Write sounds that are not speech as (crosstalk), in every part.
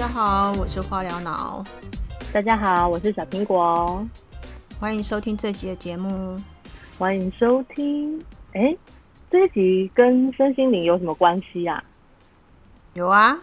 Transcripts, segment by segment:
家好，我是化疗脑，大家好，我是小苹果，欢迎收听这集的节目。欢迎收听。哎，这一集跟身心灵有什么关系啊？有啊，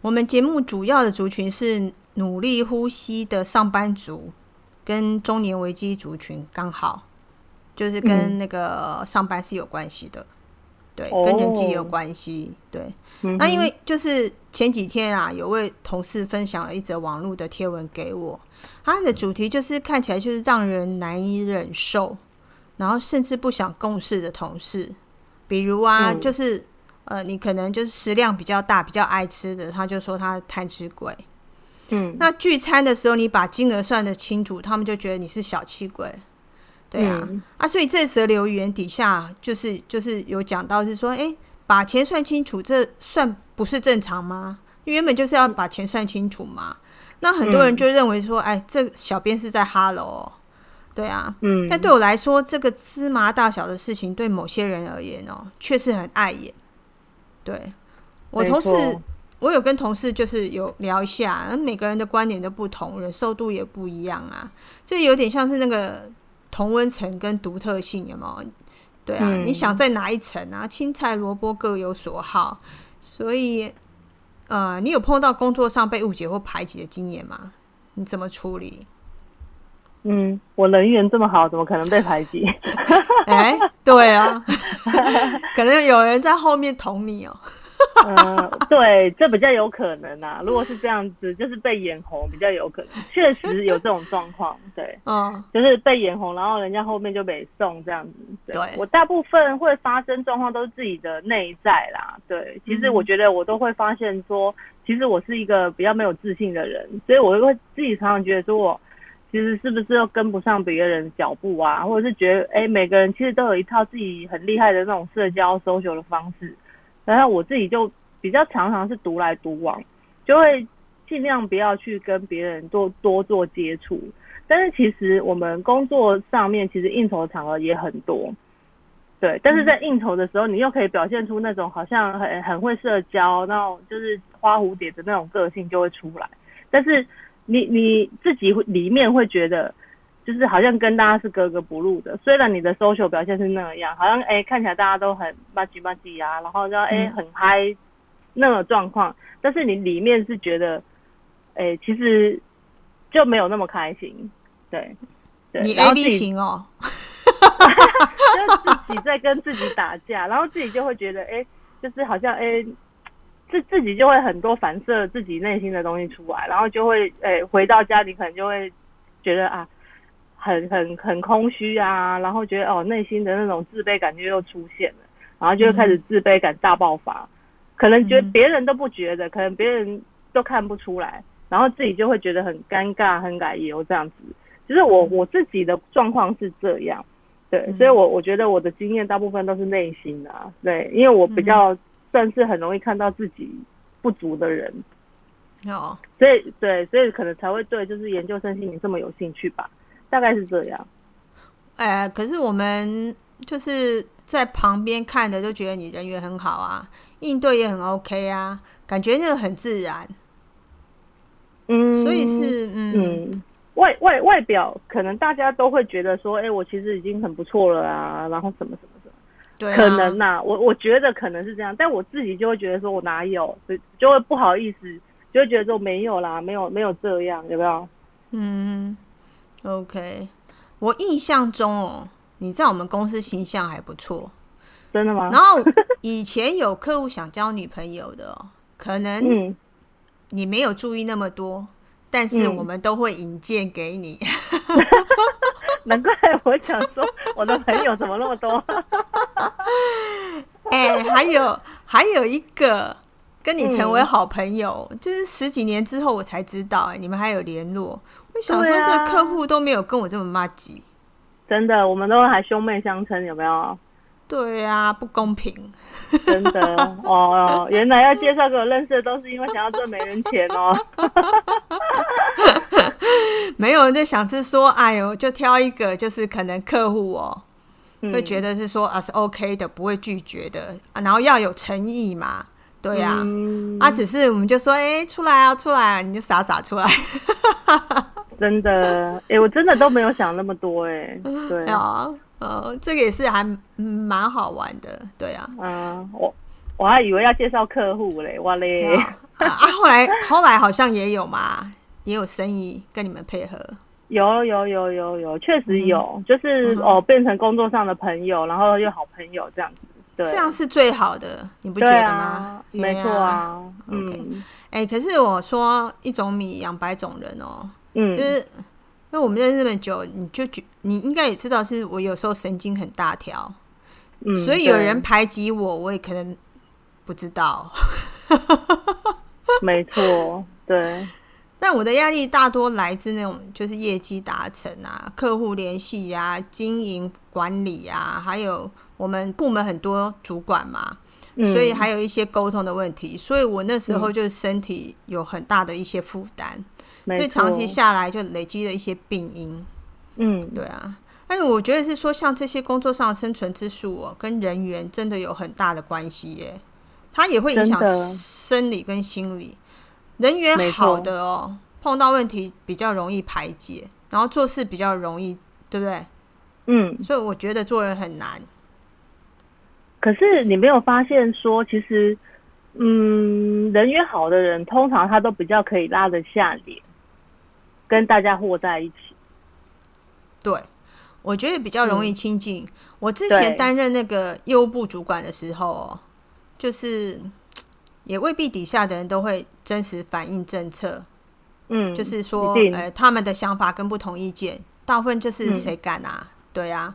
我们节目主要的族群是努力呼吸的上班族，跟中年危机族群，刚好就是跟那个上班是有关系的。对，跟年纪有关系。对，那因为就是前几天啊，有位同事分享了一则网络的贴文给我，他的主题就是看起来就是让人难以忍受，然后甚至不想共事的同事，比如啊，就是呃，你可能就是食量比较大、比较爱吃的，他就说他贪吃鬼。嗯，那聚餐的时候你把金额算得清楚，他们就觉得你是小气鬼。对啊，啊，所以这则留言底下就是就是有讲到是说，哎，把钱算清楚，这算不是正常吗？原本就是要把钱算清楚嘛。那很多人就认为说，哎，这小编是在哈喽，对啊，嗯。但对我来说，这个芝麻大小的事情，对某些人而言哦，确实很碍眼。对我同事，我有跟同事就是有聊一下，每个人的观点都不同，忍受度也不一样啊。这有点像是那个。同温层跟独特性有没有？对啊，你想在哪一层啊？青菜萝卜各有所好，所以呃，你有碰到工作上被误解或排挤的经验吗？你怎么处理？嗯，我人缘这么好，怎么可能被排挤？(laughs) 哎，对啊，(laughs) 可能有人在后面捅你哦。嗯，(laughs) 对，这比较有可能啊。如果是这样子，就是被眼红比较有可能，确实有这种状况。对，嗯，就是被眼红，然后人家后面就被送这样子。对我大部分会发生状况都是自己的内在啦。对，其实我觉得我都会发现说，其实我是一个比较没有自信的人，所以我会自己常常觉得说我其实是不是又跟不上别人脚步啊，或者是觉得哎，每个人其实都有一套自己很厉害的那种社交 social 的方式。然后我自己就比较常常是独来独往，就会尽量不要去跟别人多多做接触。但是其实我们工作上面其实应酬的场合也很多，对。但是在应酬的时候，你又可以表现出那种好像很很会社交，那种就是花蝴蝶的那种个性就会出来。但是你你自己里面会觉得。就是好像跟大家是格格不入的，虽然你的 social 表现是那样，好像哎看起来大家都很吧唧吧唧啊，然后就哎很嗨那种状况，但是你里面是觉得哎其实就没有那么开心，对，你 A B 型哦，(laughs) 就自己在跟自己打架，然后自己就会觉得哎就是好像哎自自己就会很多反射自己内心的东西出来，然后就会哎回到家里可能就会觉得啊。很很很空虚啊，然后觉得哦，内心的那种自卑感觉又出现了，然后就会开始自卑感大爆发，可能觉得别人都不觉得，可能别人都看不出来，然后自己就会觉得很尴尬、很改油这样子。其实我我自己的状况是这样，对，所以我我觉得我的经验大部分都是内心的，对，因为我比较算是很容易看到自己不足的人，哦，所以对，所以可能才会对就是研究生心理这么有兴趣吧。大概是这样，哎，可是我们就是在旁边看的，就觉得你人缘很好啊，应对也很 OK 啊，感觉那个很自然。嗯，所以是嗯，外外外表可能大家都会觉得说，哎，我其实已经很不错了啊，然后什么什么什么，对，可能呐，我我觉得可能是这样，但我自己就会觉得说我哪有，就就会不好意思，就会觉得说没有啦，没有没有这样，有没有？嗯。OK，我印象中哦，你在我们公司形象还不错，真的吗？然后以前有客户想交女朋友的，哦可能你没有注意那么多，但是我们都会引荐给你。(laughs) 难怪我想说，我的朋友怎么那么多？(laughs) 哎，还有还有一个跟你成为好朋友，就是十几年之后我才知道，哎，你们还有联络。我想说，这客户都没有跟我这么骂鸡，真的，我们都还兄妹相称，有没有？对啊，不公平，真的 (laughs) 哦。原来要介绍给我认识的，都是因为想要赚美人钱哦。(laughs) 没有人在想是说，哎呦，就挑一个，就是可能客户哦，会觉得是说啊是 OK 的，不会拒绝的，然后要有诚意嘛。对呀，啊，只是我们就说，哎，出来啊，出来啊，你就傻傻出来。(laughs) 真的，哎，我真的都没有想那么多，哎，对。啊，呃，这个也是还蛮好玩的，对啊，嗯，我我还以为要介绍客户嘞，哇嘞，啊，后来 (laughs) 后来好像也有嘛，也有生意跟你们配合。有有有有有，确实有，就是哦，变成工作上的朋友，然后又好朋友这样子，对，这样是最好的，你不觉得吗？没错啊，嗯，哎，可是我说一种米养百种人哦，嗯，就是因为我们认识那么久，你就觉你应该也知道，是我有时候神经很大条，嗯，所以有人排挤我，我也可能不知道，(laughs) 没错，对。但我的压力大多来自那种就是业绩达成啊、客户联系呀、经营管理啊，还有我们部门很多主管嘛，所以还有一些沟通的问题，所以我那时候就是身体有很大的一些负担，所以长期下来就累积了一些病因。嗯，对啊，但是我觉得是说，像这些工作上的生存之术哦，跟人员真的有很大的关系耶，它也会影响生理跟心理。人缘好的哦，碰到问题比较容易排解，然后做事比较容易，对不对？嗯，所以我觉得做人很难。可是你没有发现说，其实，嗯，人缘好的人，通常他都比较可以拉得下脸，跟大家和在一起。对，我觉得比较容易亲近。我之前担任那个业务部主管的时候，就是。也未必底下的人都会真实反映政策，嗯，就是说，呃，他们的想法跟不同意见，大部分就是谁敢啊？对啊，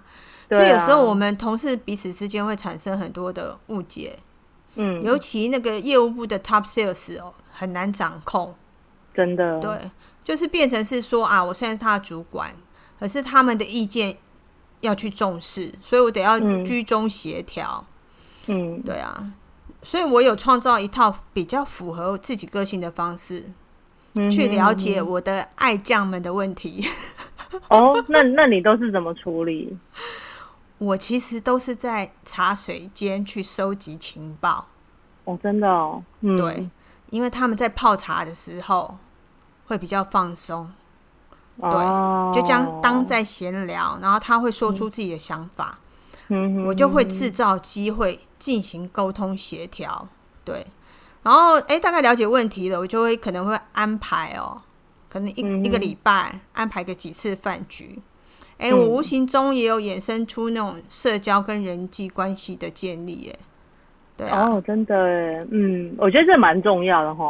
所以有时候我们同事彼此之间会产生很多的误解，嗯，尤其那个业务部的 top sales 哦，很难掌控，真的，对，就是变成是说啊，我虽然是他的主管，可是他们的意见要去重视，所以我得要居中协调，嗯，对啊。所以我有创造一套比较符合自己个性的方式，去了解我的爱将们的问题。哦，那那你都是怎么处理？我其实都是在茶水间去收集情报。哦，真的哦，对，因为他们在泡茶的时候会比较放松，对，就将当在闲聊，然后他会说出自己的想法。我就会制造机会进行沟通协调，对，然后哎，大概了解问题了，我就会可能会安排哦，可能一一个礼拜安排个几次饭局，哎，我无形中也有衍生出那种社交跟人际关系的建立，哎，对啊，哦，真的，嗯，我觉得这蛮重要的哈，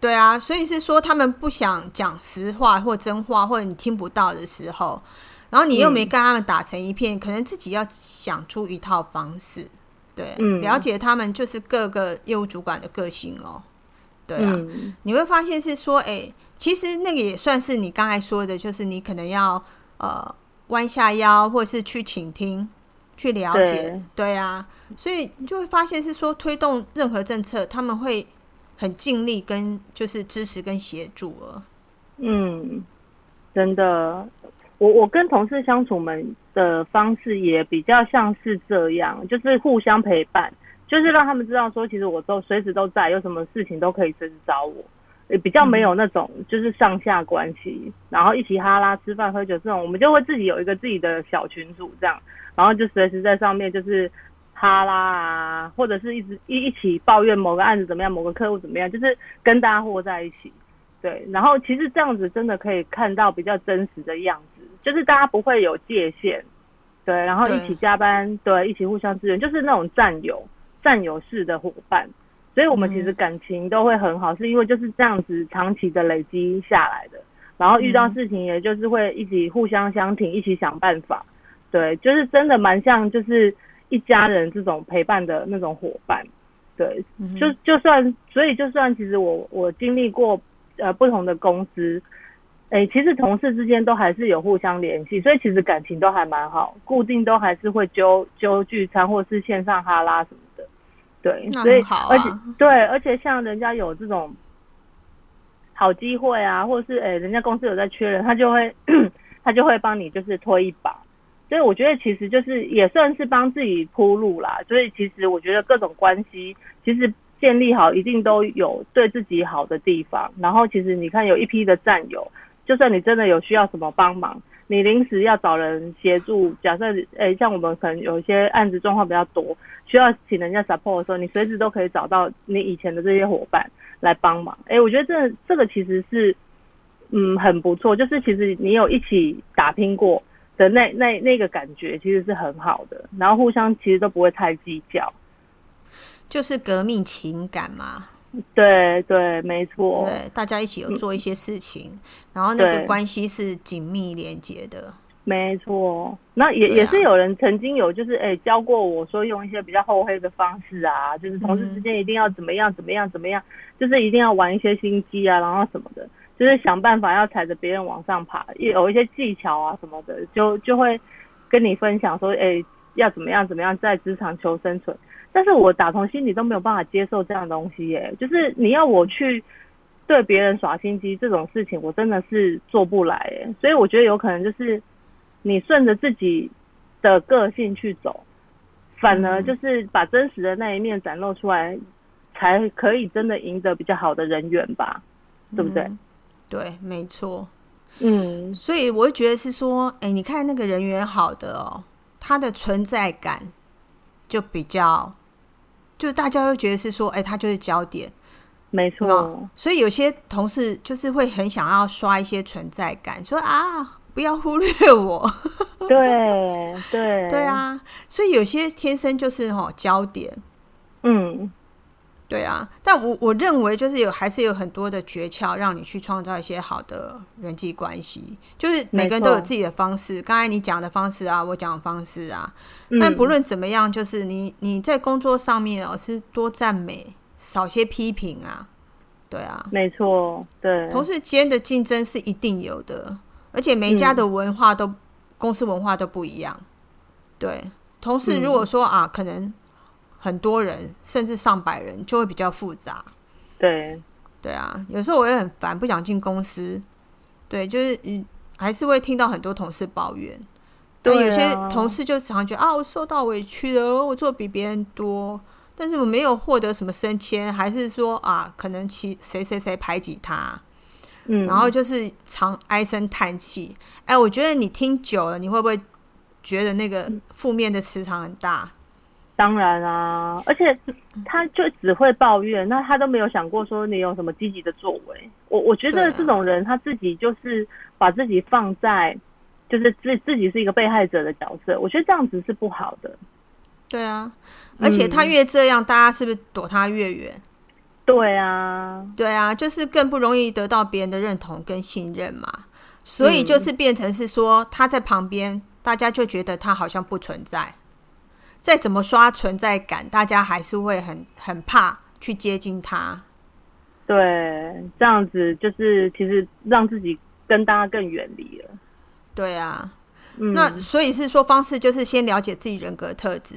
对啊，所以是说他们不想讲实话或真话，或者你听不到的时候。然后你又没跟他们打成一片，可能自己要想出一套方式，对，了解他们就是各个业务主管的个性哦，对啊，你会发现是说，哎，其实那个也算是你刚才说的，就是你可能要呃弯下腰，或者是去倾听，去了解，对啊，所以就会发现是说推动任何政策，他们会很尽力跟就是支持跟协助了，嗯，真的。我我跟同事相处们的方式也比较像是这样，就是互相陪伴，就是让他们知道说，其实我都随时都在，有什么事情都可以随时找我，也比较没有那种就是上下关系，然后一起哈拉吃饭喝酒这种，我们就会自己有一个自己的小群组这样，然后就随时在上面就是哈拉啊，或者是一直一一起抱怨某个案子怎么样，某个客户怎么样，就是跟大家和在一起，对，然后其实这样子真的可以看到比较真实的样子。就是大家不会有界限，对，然后一起加班，对，一起互相支援，就是那种战友、战友式的伙伴，所以我们其实感情都会很好，是因为就是这样子长期的累积下来的，然后遇到事情也就是会一起互相相挺，一起想办法，对，就是真的蛮像就是一家人这种陪伴的那种伙伴，对，就就算所以就算其实我我经历过呃不同的公司。哎，其实同事之间都还是有互相联系，所以其实感情都还蛮好，固定都还是会揪揪聚餐或是线上哈拉什么的，对，所以而且对，而且像人家有这种好机会啊，或者是哎，人家公司有在缺人，他就会 (clears throat) 他就会帮你就是推一把，所以我觉得其实就是也算是帮自己铺路啦。所以其实我觉得各种关系其实建立好，一定都有对自己好的地方。然后其实你看，有一批的战友，就算你真的有需要什么帮忙，你临时要找人协助，假设诶，像我们可能有一些案子状况比较多，需要请人家 support 的时候，你随时都可以找到你以前的这些伙伴来帮忙。诶，我觉得这这个其实是嗯很不错，就是其实你有一起打拼过。的那那那个感觉其实是很好的，然后互相其实都不会太计较，就是革命情感嘛。(laughs) 对对，没错。对，大家一起有做一些事情，然后那个关系是紧密连接的。没错，那也也是有人曾经有就是哎教过我说用一些比较厚黑的方式啊，就是同事之间一定要怎么样怎么样怎么样，就是一定要玩一些心机啊，然后什么的。就是想办法要踩着别人往上爬，有一些技巧啊什么的，就就会跟你分享说，哎，要怎么样怎么样在职场求生存。但是我打从心里都没有办法接受这样的东西，耶，就是你要我去对别人耍心机这种事情，我真的是做不来，哎。所以我觉得有可能就是你顺着自己的个性去走，反而就是把真实的那一面展露出来，才可以真的赢得比较好的人缘吧，对不对？对，没错，嗯，所以我会觉得是说，哎，你看那个人缘好的哦，他的存在感就比较，就大家都觉得是说，哎，他就是焦点，没错。所以有些同事就是会很想要刷一些存在感，说啊，不要忽略我。(laughs) 对对对啊，所以有些天生就是哦焦点，嗯。对啊，但我我认为就是有还是有很多的诀窍，让你去创造一些好的人际关系。就是每个人都有自己的方式，刚才你讲的方式啊，我讲的方式啊。但不论怎么样，就是你你在工作上面哦，是多赞美，少些批评啊。对啊，没错，对。同事间的竞争是一定有的，而且每一家的文化都公司文化都不一样。对，同事如果说啊，可能。很多人甚至上百人就会比较复杂，对对啊，有时候我也很烦，不想进公司。对，就是嗯，还是会听到很多同事抱怨。对，有些同事就常觉得啊，我受到委屈了，我做比别人多，但是我没有获得什么升迁，还是说啊，可能其谁谁谁排挤他，嗯，然后就是常唉声叹气。哎，我觉得你听久了，你会不会觉得那个负面的磁场很大？当然啊，而且他就只会抱怨，那他都没有想过说你有什么积极的作为。我我觉得这种人他自己就是把自己放在，就是自自己是一个被害者的角色。我觉得这样子是不好的。对啊，而且他越这样，大家是不是躲他越远？对啊，对啊，就是更不容易得到别人的认同跟信任嘛。所以就是变成是说他在旁边，大家就觉得他好像不存在。再怎么刷存在感，大家还是会很很怕去接近他。对，这样子就是其实让自己跟大家更远离了。对啊，那所以是说方式就是先了解自己人格特质，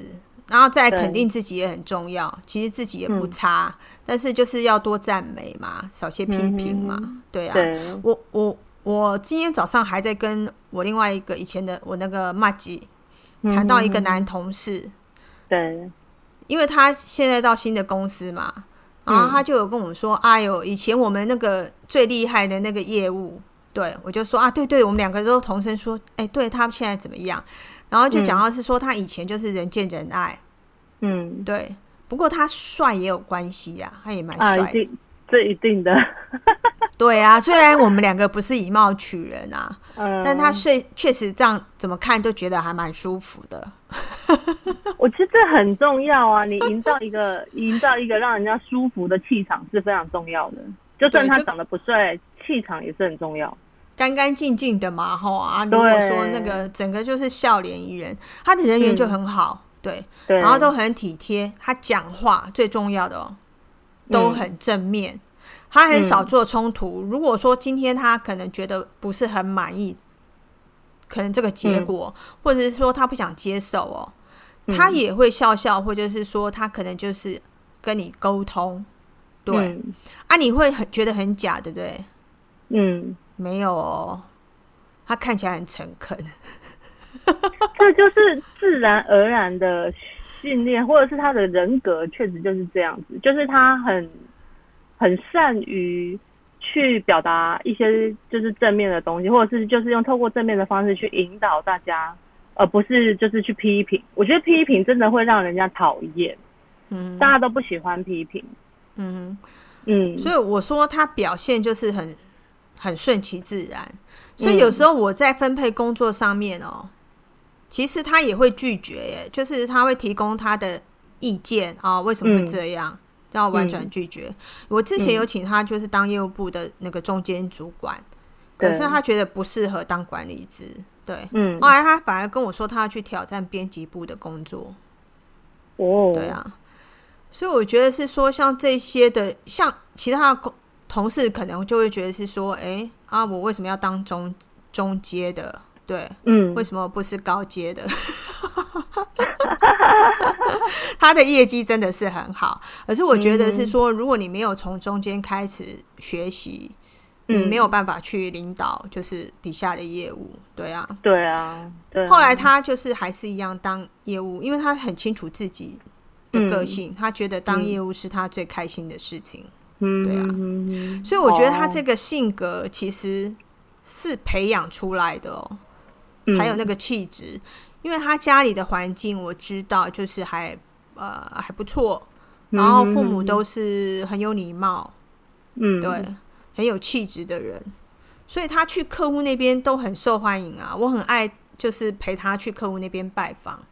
然后再肯定自己也很重要。其实自己也不差，但是就是要多赞美嘛，少些批评嘛。对啊，我我我今天早上还在跟我另外一个以前的我那个麦吉谈到一个男同事。对，因为他现在到新的公司嘛，然后他就有跟我们说：“哎呦，以前我们那个最厉害的那个业务，对我就说啊，对对，我们两个都同声说，哎，对他现在怎么样？然后就讲到是说他以前就是人见人爱，嗯，对，不过他帅也有关系呀，他也蛮帅。”这一定的，(laughs) 对啊，虽然我们两个不是以貌取人啊，嗯，但他确确实这样怎么看都觉得还蛮舒服的。(laughs) 我其实这很重要啊，你营造一个 (laughs) 营造一个让人家舒服的气场是非常重要的。就算他长得不帅，气场也是很重要。干干净净的嘛，吼啊！如果说那个整个就是笑脸迎人，他的人缘就很好，对，然后都很体贴。他讲话最重要的哦。都很正面，他很少做冲突。如果说今天他可能觉得不是很满意，可能这个结果，或者是说他不想接受哦，他也会笑笑，或者是说他可能就是跟你沟通。对啊，你会很觉得很假，对不对？嗯，没有哦，他看起来很诚恳，(laughs) 这就是自然而然的训练，或者是他的人格确实就是这样子，就是他很很善于去表达一些就是正面的东西，或者是就是用透过正面的方式去引导大家，而不是就是去批评。我觉得批评真的会让人家讨厌，嗯，大家都不喜欢批评，嗯嗯，所以我说他表现就是很很顺其自然，所以有时候我在分配工作上面哦。其实他也会拒绝，耶，就是他会提供他的意见啊，为什么会这样？然后完全拒绝。我之前有请他，就是当业务部的那个中间主管，可是他觉得不适合当管理职，对，嗯。后来他反而跟我说，他要去挑战编辑部的工作。哦，对啊。所以我觉得是说，像这些的，像其他的同事，可能就会觉得是说，哎啊，我为什么要当中中阶的？对，嗯，为什么不是高阶的？(laughs) 他的业绩真的是很好，可是我觉得是说，如果你没有从中间开始学习，你没有办法去领导，就是底下的业务。对啊，对啊，对。后来他就是还是一样当业务，因为他很清楚自己的个性，他觉得当业务是他最开心的事情。嗯，对啊，所以我觉得他这个性格其实是培养出来的哦。才有那个气质，因为他家里的环境我知道，就是还呃还不错，然后父母都是很有礼貌，嗯，对，很有气质的人，所以他去客户那边都很受欢迎啊。我很爱就是陪他去客户那边拜访，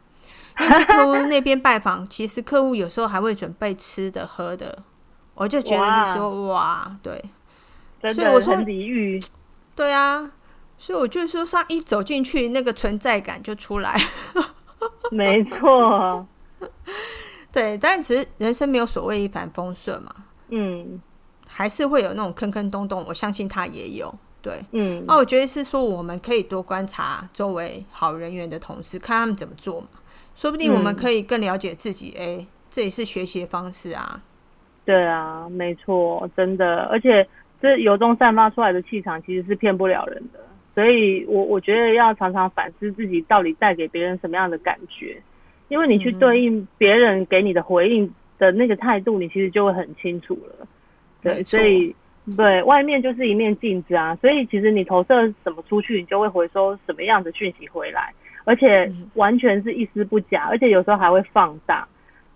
因为去客户 (laughs) 那边拜访，其实客户有时候还会准备吃的喝的，我就觉得你说哇，对，所以我说对啊。所以我就说，上一走进去，那个存在感就出来。(laughs) 没错，对，但其实人生没有所谓一帆风顺嘛。嗯，还是会有那种坑坑洞洞，我相信他也有。对，嗯，那我觉得是说，我们可以多观察周围好人缘的同事，看他们怎么做嘛。说不定我们可以更了解自己。哎，这也是学习的方式啊。对啊，没错，真的，而且这由衷散发出来的气场，其实是骗不了人的。所以，我我觉得要常常反思自己到底带给别人什么样的感觉，因为你去对应别人给你的回应的那个态度，你其实就会很清楚了。对，所以对外面就是一面镜子啊，所以其实你投射什么出去，你就会回收什么样的讯息回来，而且完全是一丝不假，而且有时候还会放大。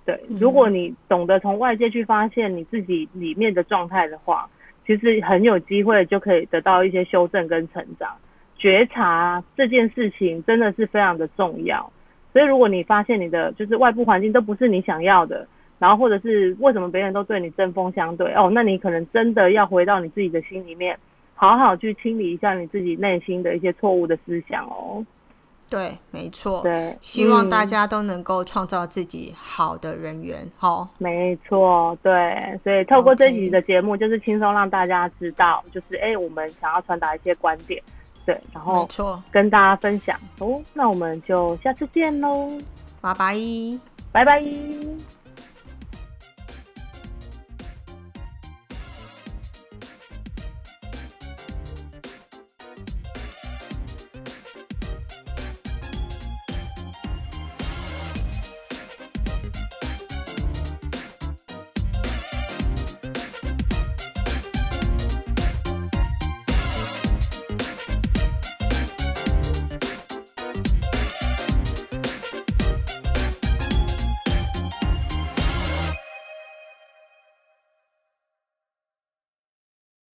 对，如果你懂得从外界去发现你自己里面的状态的话，其实很有机会就可以得到一些修正跟成长。觉察这件事情真的是非常的重要，所以如果你发现你的就是外部环境都不是你想要的，然后或者是为什么别人都对你针锋相对哦，那你可能真的要回到你自己的心里面，好好去清理一下你自己内心的一些错误的思想哦。对，没错。对，希望大家都能够创造自己好的人缘。好，没错。对，所以透过这集的节目，就是轻松让大家知道，就是哎，我们想要传达一些观点。对，然后跟大家分享。哦，那我们就下次见喽，拜拜，拜拜。